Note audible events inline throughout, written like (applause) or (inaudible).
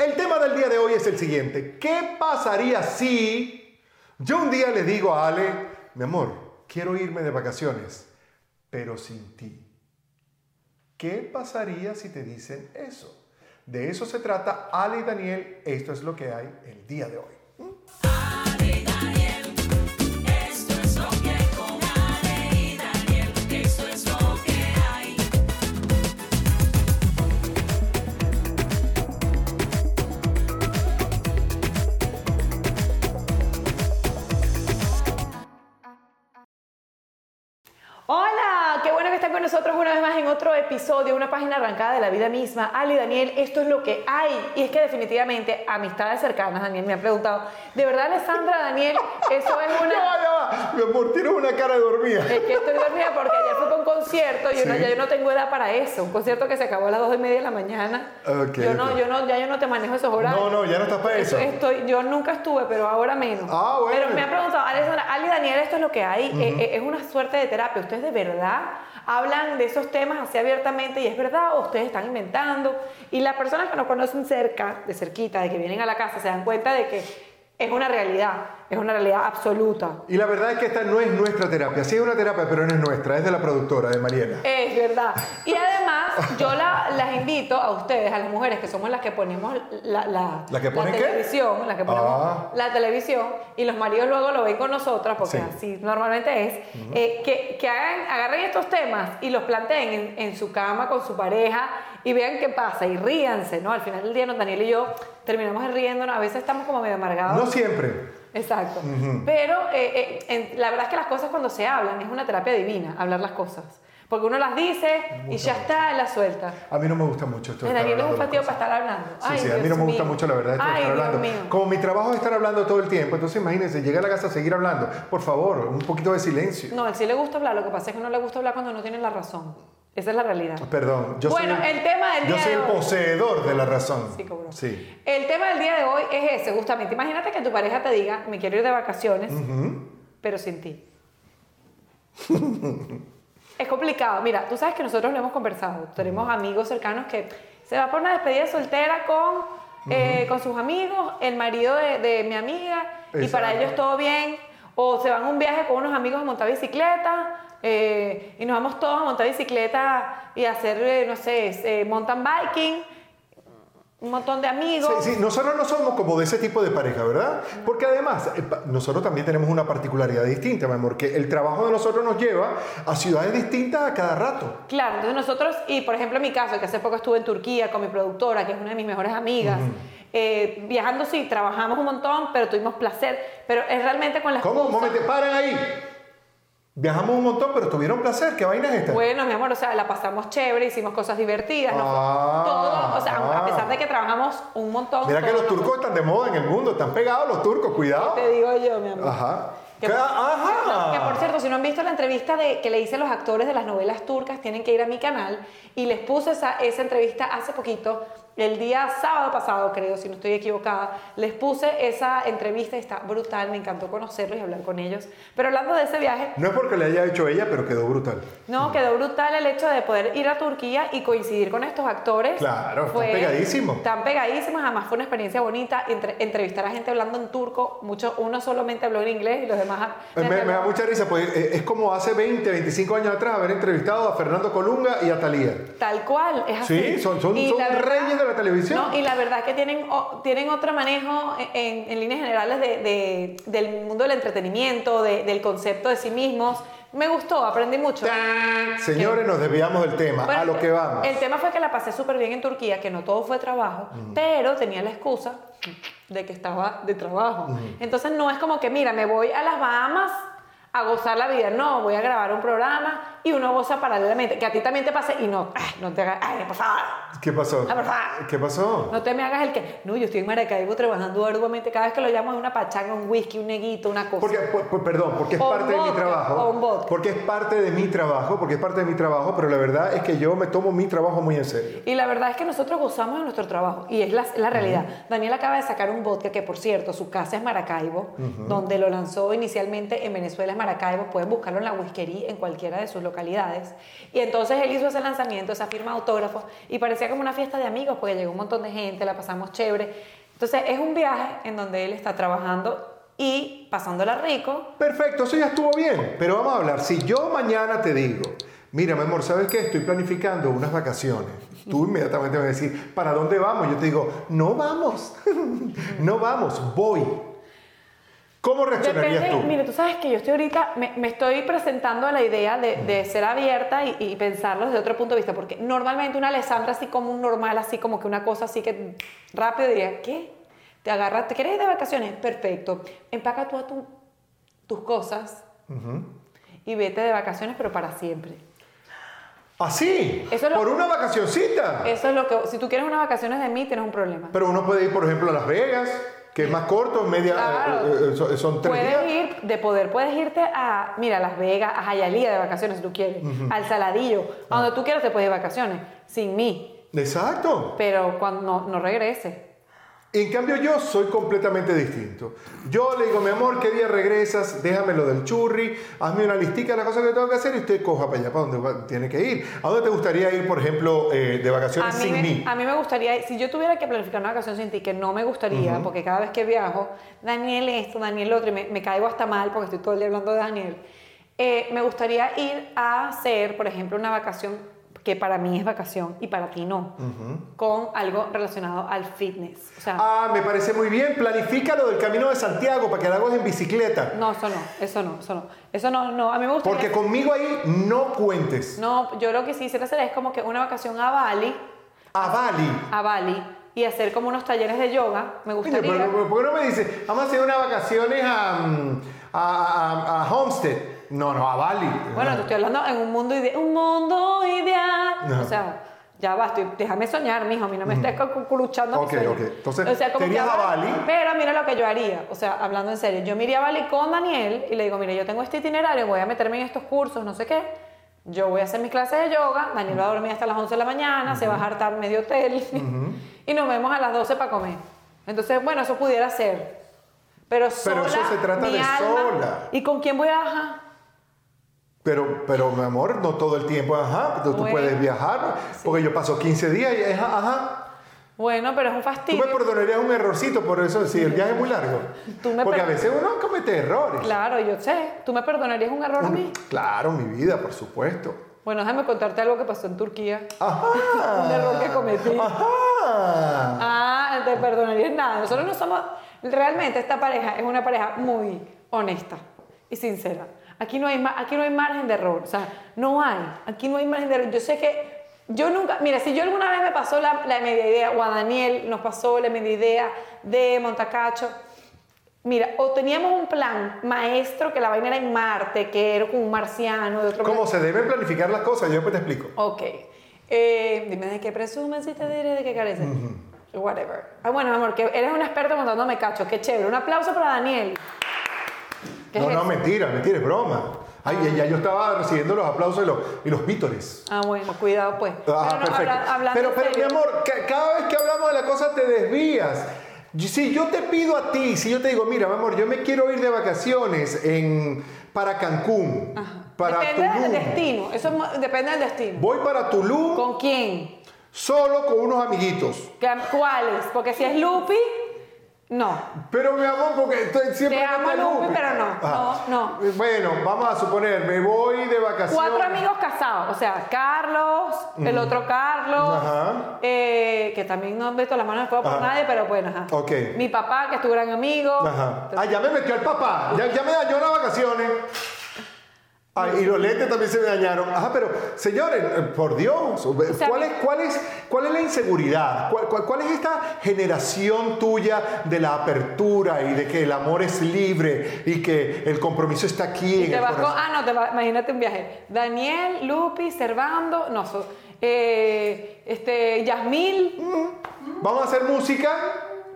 El tema del día de hoy es el siguiente. ¿Qué pasaría si yo un día le digo a Ale, mi amor, quiero irme de vacaciones, pero sin ti? ¿Qué pasaría si te dicen eso? De eso se trata Ale y Daniel. Esto es lo que hay el día de hoy. Ale están con nosotros una vez más en otro episodio, una página arrancada de la vida misma. Ali, Daniel, esto es lo que hay. Y es que definitivamente, amistades cercanas, Daniel me ha preguntado, ¿de verdad, Alessandra, Daniel, eso es (laughs) una... Mi amor, tienes una cara de dormida. Es que estoy dormida porque ayer concierto y uno- Sí. ya yo no tengo edad para eso. Un concierto que se acabó a las dos y media de la mañana. Ok, yo no, yo no, ya yo no te manejo esos horarios. No, no, ya no estás para eso. Estoy, yo nunca estuve, pero ahora menos. Ah, bueno. Pero me ha preguntado, Alessandra, Ali Daniel, esto es lo que hay. Eh, eh, es una suerte de terapia. ¿Ustedes de verdad hablan de esos temas así abiertamente y es verdad o ustedes están inventando? Y las personas que nos conocen cerca, de cerquita, de que vienen a la casa, se dan cuenta de que es una realidad, es una realidad absoluta. Y la verdad es que esta no es nuestra terapia. Sí es una terapia, pero no es nuestra. Es de la productora, de Mariela. Es verdad. Y además, yo la- las invito a ustedes, a las mujeres, que somos las que ponemos la, la, ¿La que ponen qué? televisión, las que ponemos Ah. la televisión, y los maridos luego lo ven con nosotras, porque Sí. así normalmente es, eh, que, que hagan, agarren estos temas y los planteen en, en su cama con su pareja y vean qué pasa y ríanse, ¿no? Al final del día, Daniel y yo terminamos riéndonos, a veces estamos como medio amargados. No siempre. Exacto. Pero eh, eh, en- la verdad es que las cosas cuando se hablan es una terapia divina, hablar las cosas. Porque uno las dice y ya está, las suelta. A mí no me gusta mucho esto. Daniel es un cosas. para estar hablando. Sí, Ay, sí, a mí no me gusta mío. mucho la verdad esto de Ay, estar Dios hablando. mío. Como mi trabajo es estar hablando todo el tiempo, entonces imagínense, llega a la casa a seguir hablando. Por favor, un poquito de silencio. No, él sí le gusta hablar, lo que pasa es que no le gusta hablar cuando no tiene la razón. Esa es la realidad. Perdón, yo Bueno, soy el tema del yo día soy de el hoy. poseedor de la razón. Sí, cómo no. Sí. El tema del día de hoy es ese, justamente. Imagínate que tu pareja te diga, me quiero ir de vacaciones, pero sin ti. es complicado. Mira, tú sabes que nosotros lo hemos conversado. Tenemos amigos cercanos que se va por una despedida soltera con, eh, con sus amigos, el marido de, de mi amiga, y para Exacto. ellos todo bien. O se van a un viaje con unos amigos a montar bicicleta. Eh, y nos vamos todos a montar bicicleta y a hacer, eh, no sé, eh, mountain biking. Un montón de amigos. Sí, sí, nosotros no somos como de ese tipo de pareja, ¿verdad? Porque además, eh, nosotros también tenemos una particularidad distinta, mi amor, que el trabajo de nosotros nos lleva a ciudades distintas a cada rato. Claro, entonces nosotros, y por ejemplo en mi caso, que hace poco estuve en Turquía con mi productora, que es una de mis mejores amigas, eh, viajando sí, trabajamos un montón, pero tuvimos placer, pero es realmente con las ¿Cómo? Un momento, paran ahí. Viajamos un montón, pero tuvieron placer. ¿Qué vaina es esta? Bueno, mi amor, o sea, la pasamos chévere, hicimos cosas divertidas, no Ah, todo, o sea, ah. a pesar de que trabajamos un montón. Mira que los turcos están de moda en el mundo, están pegados los turcos, cuidado. Te digo yo, mi amor. Ajá. Que, por- Ajá. que por cierto, si no han visto la entrevista de, que le hice a los actores de las novelas turcas, tienen que ir a mi canal y les puse esa, esa entrevista hace poquito, el día sábado pasado, creo, si no estoy equivocada. Les puse esa entrevista y está brutal, me encantó conocerlos y hablar con ellos. Pero hablando de ese viaje, No es porque le haya hecho ella, pero quedó brutal. no, quedó brutal el hecho de poder ir a Turquía y coincidir con estos actores. Claro, están pegadísimos. Están pegadísimos, además fue una experiencia bonita entre- entrevistar a gente hablando en turco, mucho, uno solamente habló en inglés y los demás... Me, me da mucha risa, pues eh, es como hace 20, 25 años atrás haber entrevistado a Fernando Colunga y a Talía. Tal cual, es así. Sí, son- son- Y son la reyes de la televisión. No, y la verdad que tienen, o- tienen otro manejo en, en líneas generales de- de- del mundo del entretenimiento, de- del concepto de sí mismos. Me gustó, aprendí mucho. Señores, nos desviamos del tema, Bueno, a lo que vamos. El tema fue que la pasé súper bien en Turquía, que no todo fue trabajo, pero tenía la excusa de que estaba de trabajo. Entonces no es como que, mira, me voy a las Bahamas a gozar la vida. No, voy a grabar un programa y uno goza paralelamente. Que a ti también te pase y no, ay, no te hagas, ay, por favor. ¿Qué pasó? Ah, por favor. ¿Qué pasó? No te me hagas el que, no, yo estoy en Maracaibo trabajando arduamente. Cada vez que lo llamo es una pachanga, un whisky, un neguito, una cosa. Porque, por- por- perdón, porque es O parte de mi trabajo. o un vodka. Porque es parte de mi trabajo, porque es parte de mi trabajo, pero la verdad es que yo me tomo mi trabajo muy en serio. Y la verdad es que nosotros gozamos de nuestro trabajo y es la, la realidad. Daniel acaba de sacar un vodka que, por cierto, su casa es Maracaibo, donde lo lanzó inicialmente en Venezuela es Maracaibo. Pueden buscarlo en la whiskería, en cualquiera de sus localidades. Y entonces él hizo ese lanzamiento, esa firma de autógrafos, y parecía como una fiesta de amigos, porque llegó un montón de gente, la pasamos chévere. Entonces es un viaje en donde él está trabajando y pasándola rico. Perfecto, eso ya estuvo bien. Pero vamos a hablar. Si yo mañana te digo, mira, mi amor, ¿sabes qué? Estoy planificando unas vacaciones. Tú (laughs) inmediatamente me vas a decir, ¿para dónde vamos? Yo te digo, no vamos. (laughs) no vamos, voy. ¿Cómo reaccionarías Depende, tú? mire, tú sabes que yo estoy ahorita, me, me estoy presentando a la idea de, de ser abierta y, y pensarlo desde otro punto de vista, porque normalmente una Alessandra así como un normal, así como que una cosa así que rápido diría, ¿qué? Te agarras, ¿te quieres ir de vacaciones? Perfecto. Empaca tú a tu- tus cosas y vete de vacaciones, pero para siempre. Así, Eso es por una vacacioncita. Eso es lo que, si tú quieres unas vacaciones de mí, tienes un problema. Pero uno puede ir, por ejemplo, a Las Vegas, que es más corto, media, Claro. eh, eh, son, son tres Puedes días. ir, de poder, puedes irte a, mira, a Las Vegas, a Hialeah de vacaciones si tú quieres, al Saladillo, a donde tú quieras te puedes ir de vacaciones, sin mí, Exacto. pero cuando no, no regrese. En cambio yo soy completamente distinto. Yo le digo, mi amor, ¿qué día regresas? Déjame lo del churri, hazme una listica de las cosas que tengo que hacer y usted coja para allá, para donde va- tiene que ir. ¿A dónde te gustaría ir, por ejemplo, eh, de vacaciones sin me, mí? a mí me gustaría, si yo tuviera que planificar una vacación sin ti, que no me gustaría, porque cada vez que viajo, Daniel esto, Daniel lo otro, y me, me caigo hasta mal porque estoy todo el día hablando de Daniel, eh, me gustaría ir a hacer, por ejemplo, una vacación que para mí es vacación y para ti no, con algo relacionado al fitness. O sea, Ah, me parece muy bien. Planifica lo del Camino de Santiago para que lo hagas en bicicleta. no, eso no, eso no, eso no. Eso no, no, a mí me gustaría... Porque conmigo ahí no cuentes. No, yo lo que sí quisiera hacer es como que una vacación a Bali, A Bali. a Bali, y hacer como unos talleres de yoga, me gustaría. pero, ¿por qué no me dices, vamos a hacer unas vacaciones a, mm, a, a- a Homestead? No, no, a Bali. Bueno, te estoy hablando en un mundo ideal. Un mundo ideal. O sea, ya va, estoy, déjame soñar, mijo. A mí no me estés cu- cu- luchando. mi Ok, ok. Entonces, o sea, como ¿te que irías a Bali? Pero mira lo que yo haría. O sea, hablando en serio. Yo me iría a Bali con Daniel y le digo, mire, yo tengo este itinerario, voy a meterme en estos cursos, no sé qué. Yo voy a hacer mis clases de yoga. Daniel va a dormir hasta las 11 de la mañana, se va a hartar medio hotel. (laughs) y nos vemos a las 12 para comer. Entonces, bueno, eso pudiera ser. Pero sola, Pero eso se trata mi de alma. sola. ¿Y con quién voy a viajar? Pero, pero, mi amor, no todo el tiempo, ajá. Tú, tú Bueno. puedes viajar, porque yo paso 15 días y ajá, ajá. Bueno, pero es un Tú fastidio. me perdonarías un errorcito por eso, si el viaje es muy largo. Tú me Porque a veces uno comete errores. Claro, yo sé. ¿Tú me perdonarías un error a mí? Claro, mi vida, por supuesto. Bueno, déjame contarte algo que pasó en Turquía. Ajá. (laughs) Un error que cometí. Ajá. Ah, te perdonarías nada. Nosotros no somos... Realmente esta pareja es una pareja muy honesta y sincera. Aquí no hay, aquí no hay margen de error. O sea, no hay. Aquí no hay margen de error. Yo sé que... Yo nunca... Mira, si yo alguna vez me pasó la, la media idea, o a Daniel nos pasó la media idea de Montacacho, Mira, o teníamos un plan maestro que la vaina era en Marte, que era con un marciano de otro ¿Cómo se deben planificar las cosas? Yo después te explico. Ok. Eh, dime de qué presumes y te diré de qué careces. Whatever. Ah, bueno, amor, que eres un experto montándome cacho. Qué chévere. Un aplauso para Daniel. ¿Qué No, es no, eso? mentira, mentira, es broma. Ay, ya, ya yo estaba recibiendo los aplausos y los, y los vítores. Ah, bueno, cuidado pues. Ah, Pero no, perfecto. habla- pero, pero mi amor, ca- cada vez que hablamos de la cosa te desvías. Si yo te pido a ti, si yo te digo, mira, mi amor, yo me quiero ir de vacaciones en, para Cancún, para Depende del destino. Eso depende del destino. Voy para Tulum ¿Con quién? solo con unos amiguitos. ¿Qué- ¿Cuáles? Porque si es Lupi, no. Pero mi amor, porque estoy siempre Te amo, Lupe, Lupe. pero no, Ah. no, Bueno, vamos a suponer, me voy de vacaciones. Cuatro amigos casados, o sea, Carlos, el otro Carlos, Ajá. eh, que también no han visto las manos el fuego por Ajá. nadie, pero bueno, ajá. Ok. Mi papá, que es tu gran amigo. Ajá. Ah, ya me metió el papá. Ya, ya me dañó las vacaciones. Ay, y los lentes también se me dañaron. Ajá, pero señores, eh, por Dios, sea, ¿cuál es, cuál es, cuál es la inseguridad? ¿Cuál, cuál, cuál es esta generación tuya de la apertura y de que el amor es libre y que el compromiso está aquí Y en te el vas con, ah, no, te va- imagínate un viaje. Daniel, Lupi, Servando, no, so- eh, este, Yasmil, Vamos a hacer música.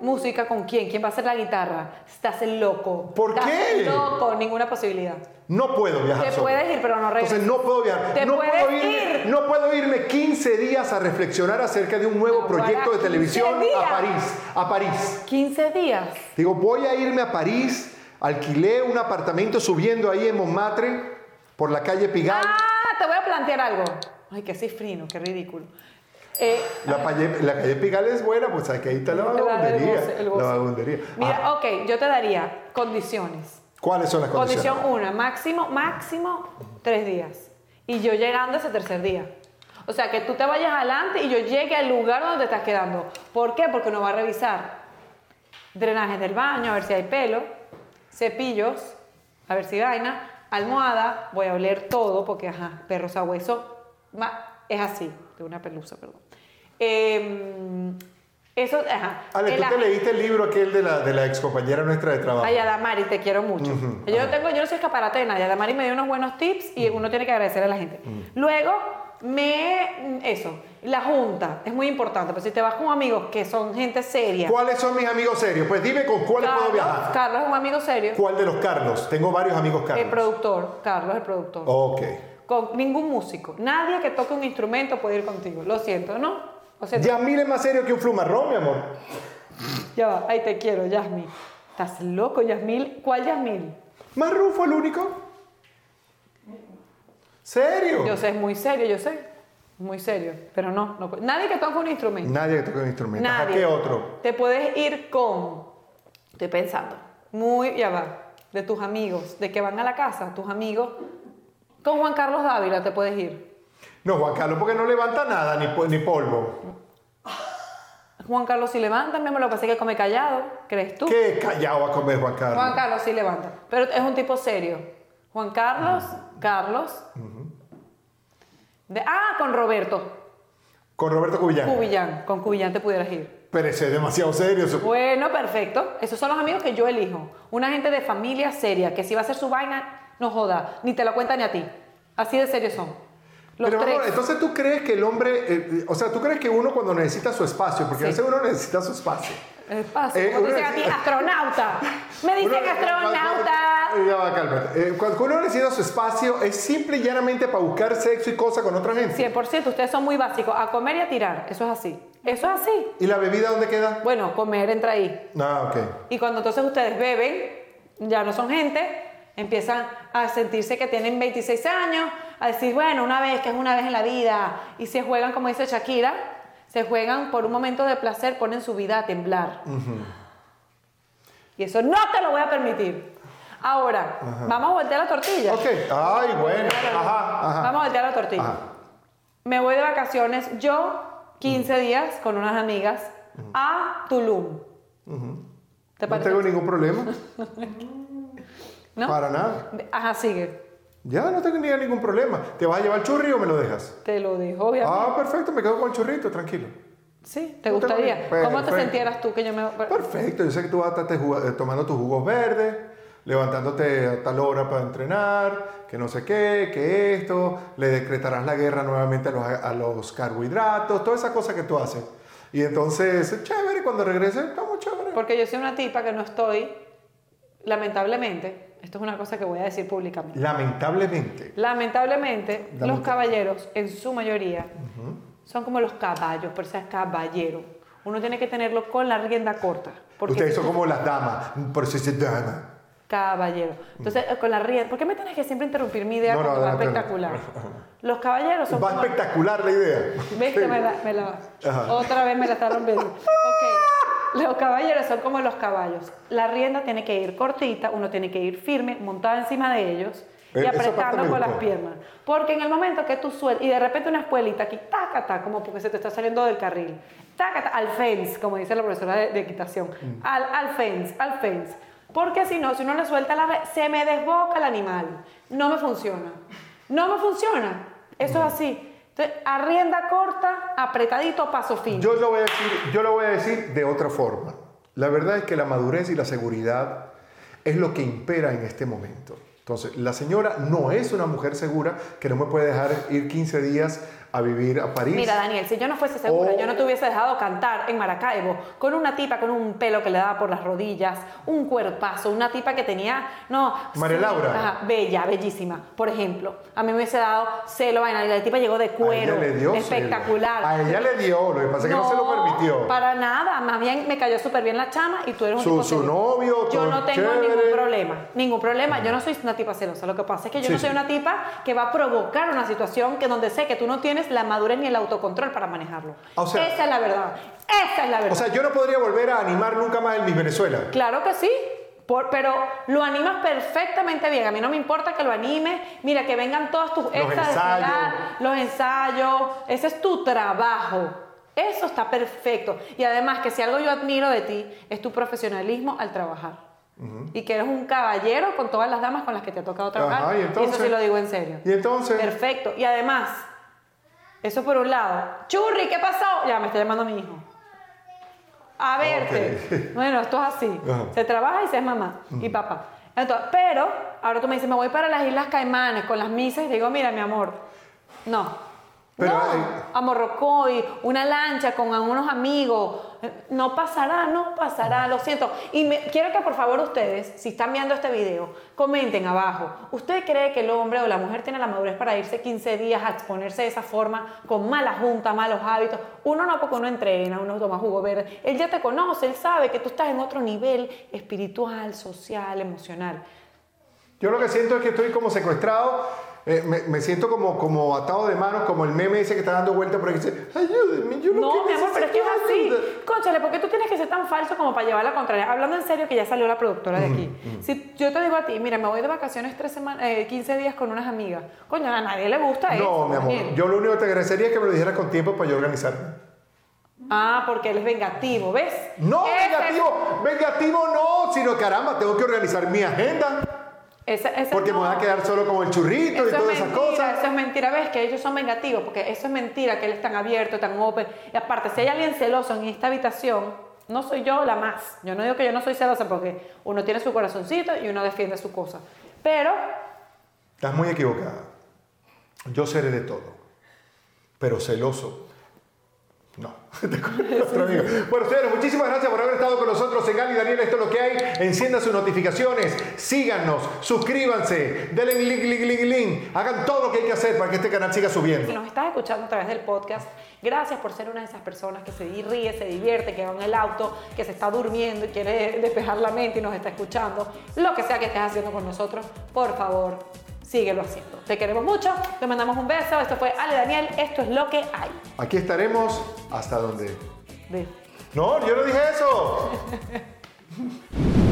Música con quién, quién va a hacer la guitarra. Estás el loco. ¿Por Estás qué? loco, ninguna posibilidad. No puedo viajar Te solo. puedes ir, pero no regresas. Entonces no puedo viajar. Te no, puedes puedo irme, ir. no puedo irme 15 días a reflexionar acerca de un nuevo No, proyecto de televisión 15 a días. París. A París. 15 días. Digo, voy a irme a París. Alquilé un apartamento subiendo ahí en Montmartre por la calle Pigalle. Ah, te voy a plantear algo. Ay, qué cifrino, qué ridículo. Eh, La, calle Pigal es buena, pues aquí ahí está la vagabundería. La vagabundería. Mira, Ah, ok, yo te daría condiciones. ¿Cuáles son las condiciones? Condición una, máximo, máximo tres días. Y yo llegando ese tercer día. O sea, que tú te vayas adelante y yo llegue al lugar donde te estás quedando. ¿Por qué? Porque uno va a revisar drenajes del baño, a ver si hay pelo, cepillos, a ver si vaina, almohada, voy a oler todo porque, ajá, perro sabueso, ma- es así, de una pelusa, perdón. Em, eso, ajá. Ale, tú te leíste el libro aquel de la, de la ex compañera nuestra de trabajo. Ay, Adamari, te quiero mucho. Yo no tengo, yo no soy escaparate de nadie. Adamari me dio unos buenos tips y uno tiene que agradecer a la gente. Luego, me, eso, la junta, es muy importante. Pues si te vas con amigos que son gente seria. ¿Cuáles son mis amigos serios? Pues dime con cuáles puedo viajar. Carlos es un amigo serio. ¿Cuál de los Carlos? Tengo varios amigos Carlos. El productor, Carlos el productor. Ok. Con ningún músico. Nadie que toque un instrumento puede ir contigo. Lo siento, ¿no? Yamil es más serio que un flumarrón, mi amor. Ya va, ahí te quiero, Yasmil. ¿Estás loco, Yasmil? ¿Cuál Yasmil? ¿Más Rufo el único? ¿Serio? Yo sé, es muy serio, yo sé. Muy serio. Pero no, no nadie que toque un instrumento. Nadie que toque un instrumento. Nadie. ¿Qué otro? Te puedes ir con, estoy pensando, muy, ya va, de tus amigos, de que van a la casa, tus amigos. Con Juan Carlos Dávila te puedes ir. No, Juan Carlos, porque no levanta nada, ni, ni polvo. Juan Carlos sí levanta, mi amor, lo que pasa es que come callado, ¿crees tú? ¿Qué callado va a comer Juan Carlos? Juan Carlos sí levanta, pero es un tipo serio. Juan Carlos, Carlos. De, ah, con Roberto Con Roberto Cubillán. Cubillán. Con Cubillán te pudieras ir. Pero ese es demasiado serio. eso- Bueno, perfecto. Esos son los amigos que yo elijo. Una gente de familia seria, que si va a hacer su vaina, no joda, ni te lo cuenta ni a ti. Así de serios son. Los Pero tres. amor, entonces tú crees que el hombre, eh, o sea, tú crees que uno cuando necesita su espacio, porque a Sí. veces uno necesita su espacio. Espacio. Eh, Como dicen a ti, astronauta. Me dicen Uno- astronauta. Ya va, cálmate. Eh, cuando uno necesita su espacio es simple y llanamente para buscar sexo y cosas con otra gente. 100%, ustedes son muy básicos. A comer y a tirar. Eso es así. Eso es así. ¿Y la bebida dónde queda? Bueno, comer entra ahí. Ah, ok. Y cuando entonces ustedes beben, ya no son gente, empiezan a sentirse que tienen 26 años, a decir, bueno, una vez, que es una vez en la vida, y se juegan, como dice Shakira, se juegan por un momento de placer, ponen su vida a temblar. Y eso no te lo voy a permitir. Ahora, vamos a voltear la tortilla. Ok. Ay, bueno. Ajá, ajá. Vamos a voltear la tortilla. Me voy de vacaciones yo 15 días con unas amigas a Tulum. ¿Te No parece? tengo ningún problema. (laughs) ¿No? Para nada. Ajá, sigue. Ya no tengo ni- ningún problema. ¿Te vas a llevar el churri o me lo dejas? Te lo dijo, obviamente. Ah, perfecto, me quedo con el churrito, tranquilo. sí, ¿te gustaría? ¿Cómo te sintieras tú que yo me... Perfecto, yo sé que tú vas a estar eh, tomando tus jugos verdes, levantándote a tal hora para entrenar, que no sé qué, que esto, le decretarás la guerra nuevamente a los, a los carbohidratos, todas esas cosas que tú haces. Y entonces, chévere, cuando regreses, estamos chévere. Porque yo soy una tipa que no estoy, lamentablemente, esto es una cosa que voy a decir públicamente. Lamentablemente. Lamentablemente, los caballeros, en su mayoría, son como los caballos, por ser caballero. Uno tiene que tenerlo con la rienda corta. Porque Ustedes son como las damas, por eso es dama. Caballero. Entonces, con la rienda. ¿Por qué me tienes que siempre interrumpir mi idea No, no, cuando va adelante, espectacular? Los caballeros son Va como. espectacular la idea. ¿Ves que me la, me la-. Otra vez me la está rompiendo. Ok. Los caballeros son como los caballos. La rienda tiene que ir cortita, uno tiene que ir firme, montada encima de ellos y Eh, apretando con las piernas. Porque en el momento que tú sueltas y de repente una espuelita aquí, tácata, como porque se te está saliendo del carril, tácata, al fence, como dice la profesora de, de equitación, Mm. al, al fence, al fence. Porque si no, si uno le suelta la se me desboca el animal. No me funciona. No me funciona. Eso es así. Entonces, a rienda corta, apretadito, paso fino. Yo lo, voy a decir, yo lo voy a decir de otra forma. La verdad es que la madurez y la seguridad es lo que impera en este momento. Entonces, la señora no es una mujer segura que no me puede dejar ir 15 días a vivir a París. Mira, Daniel, si yo no fuese segura, O- yo no te hubiese dejado cantar en Maracaibo con una tipa con un pelo que le daba por las rodillas, un cuerpazo, una tipa que tenía, no, María sí, Laura. ajá, bella, bellísima. Por ejemplo, a mí me hubiese dado celo, vaina, la tipa llegó de a ella cuero, le dio espectacular. celo. A ella le dio, lo que pasa es que no, se lo permitió. Para nada, más bien me cayó súper bien la chama y tú eres un Su- tipo su novio, Yo todo no tengo chévere. ningún problema, ningún problema. Yo no soy una tipa celosa. Lo que pasa es que yo Sí, no soy sí. una tipa que va a provocar una situación que donde sé que tú no tienes la madurez ni el autocontrol para manejarlo. O sea- Esa es la verdad. Esa es la verdad. O sea, yo no podría volver a animar nunca más el Miss Venezuela. Claro que sí. por- pero lo animas perfectamente bien. A mí no me importa que lo animes. Mira, que vengan todos tus de ensayos. los ensayos. Ese es tu trabajo. Eso está perfecto. Y además que si algo yo admiro de ti es tu profesionalismo al trabajar. Y que eres un caballero con todas las damas con las que te ha tocado trabajar. Ajá, y entonces- eso sí lo digo en serio. Y entonces, Perfecto. Y además, eso por un lado. Churri, ¿qué pasó? Ya me está llamando mi hijo. A verte. (laughs) Bueno, esto es así. Ajá. Se trabaja y se es mamá y papá. Entonces, pero ahora tú me dices, me voy para las Islas Caimanes con las misas y digo, mira, mi amor, no. Pero no, hay- a Morrocoy, una lancha con unos amigos. Eh, No pasará, no pasará, lo siento. Y me- quiero que por favor ustedes, si están viendo este video, comenten abajo. ¿Usted cree que el hombre o la mujer tiene la madurez para irse 15 días a exponerse de esa forma, con mala junta, malos hábitos? Uno no, porque uno entrena, uno toma jugo verde. Él ya te conoce, él sabe que tú estás en otro nivel espiritual, social, emocional. yo lo que siento es que estoy como secuestrado. Eh, me, me siento como, como atado de manos, como el meme ese que está dando vuelta por ahí que dice, ayúdenme, yo lo No, que mi amor, pero es que es así. ayuda". Cónchale, ¿por qué tú tienes que ser tan falso como para llevar la contraria? Hablando en serio, que ya salió la productora de aquí. Si yo te digo a ti, mira, me voy de vacaciones tres semanas, eh, 15 días con unas amigas. Coño, a nadie le gusta eso. No, mi amor, yo lo único que te agradecería es que me lo dijeras con tiempo para yo organizarme. Ah, porque él es vengativo, ¿ves? No, Ese- vengativo, vengativo no, sino caramba, tengo que organizar mi agenda porque me voy a quedar solo con el churrito y todas es esas cosas. eso es mentira, ves que ellos son vengativos, porque eso es mentira, que él es tan abierto, tan open. Y aparte, si hay alguien celoso en esta habitación, no soy yo la más. Yo no digo que yo no soy celosa porque uno tiene su corazoncito y uno defiende su cosa. Pero Estás muy equivocada. Yo seré de todo, pero celoso. No. (laughs) Otro amigo. Bueno, señores, muchísimas gracias por haber estado con nosotros en Gali Daniel. Esto es lo que hay. Enciendan sus notificaciones, síganos, suscríbanse, denle link, link, link, link. Hagan todo lo que hay que hacer para que este canal siga Si subiendo. nos estás escuchando a través del podcast, gracias por ser una de esas personas que se ríe, se divierte, que va en el auto, que se está durmiendo y quiere despejar la mente y nos está escuchando. Lo que sea que estés haciendo con nosotros, por favor, síguelo haciendo. Te queremos mucho, te mandamos un beso. Esto fue Ale Daniel, esto es lo que hay. Aquí estaremos hasta donde. No, yo no dije eso. (laughs)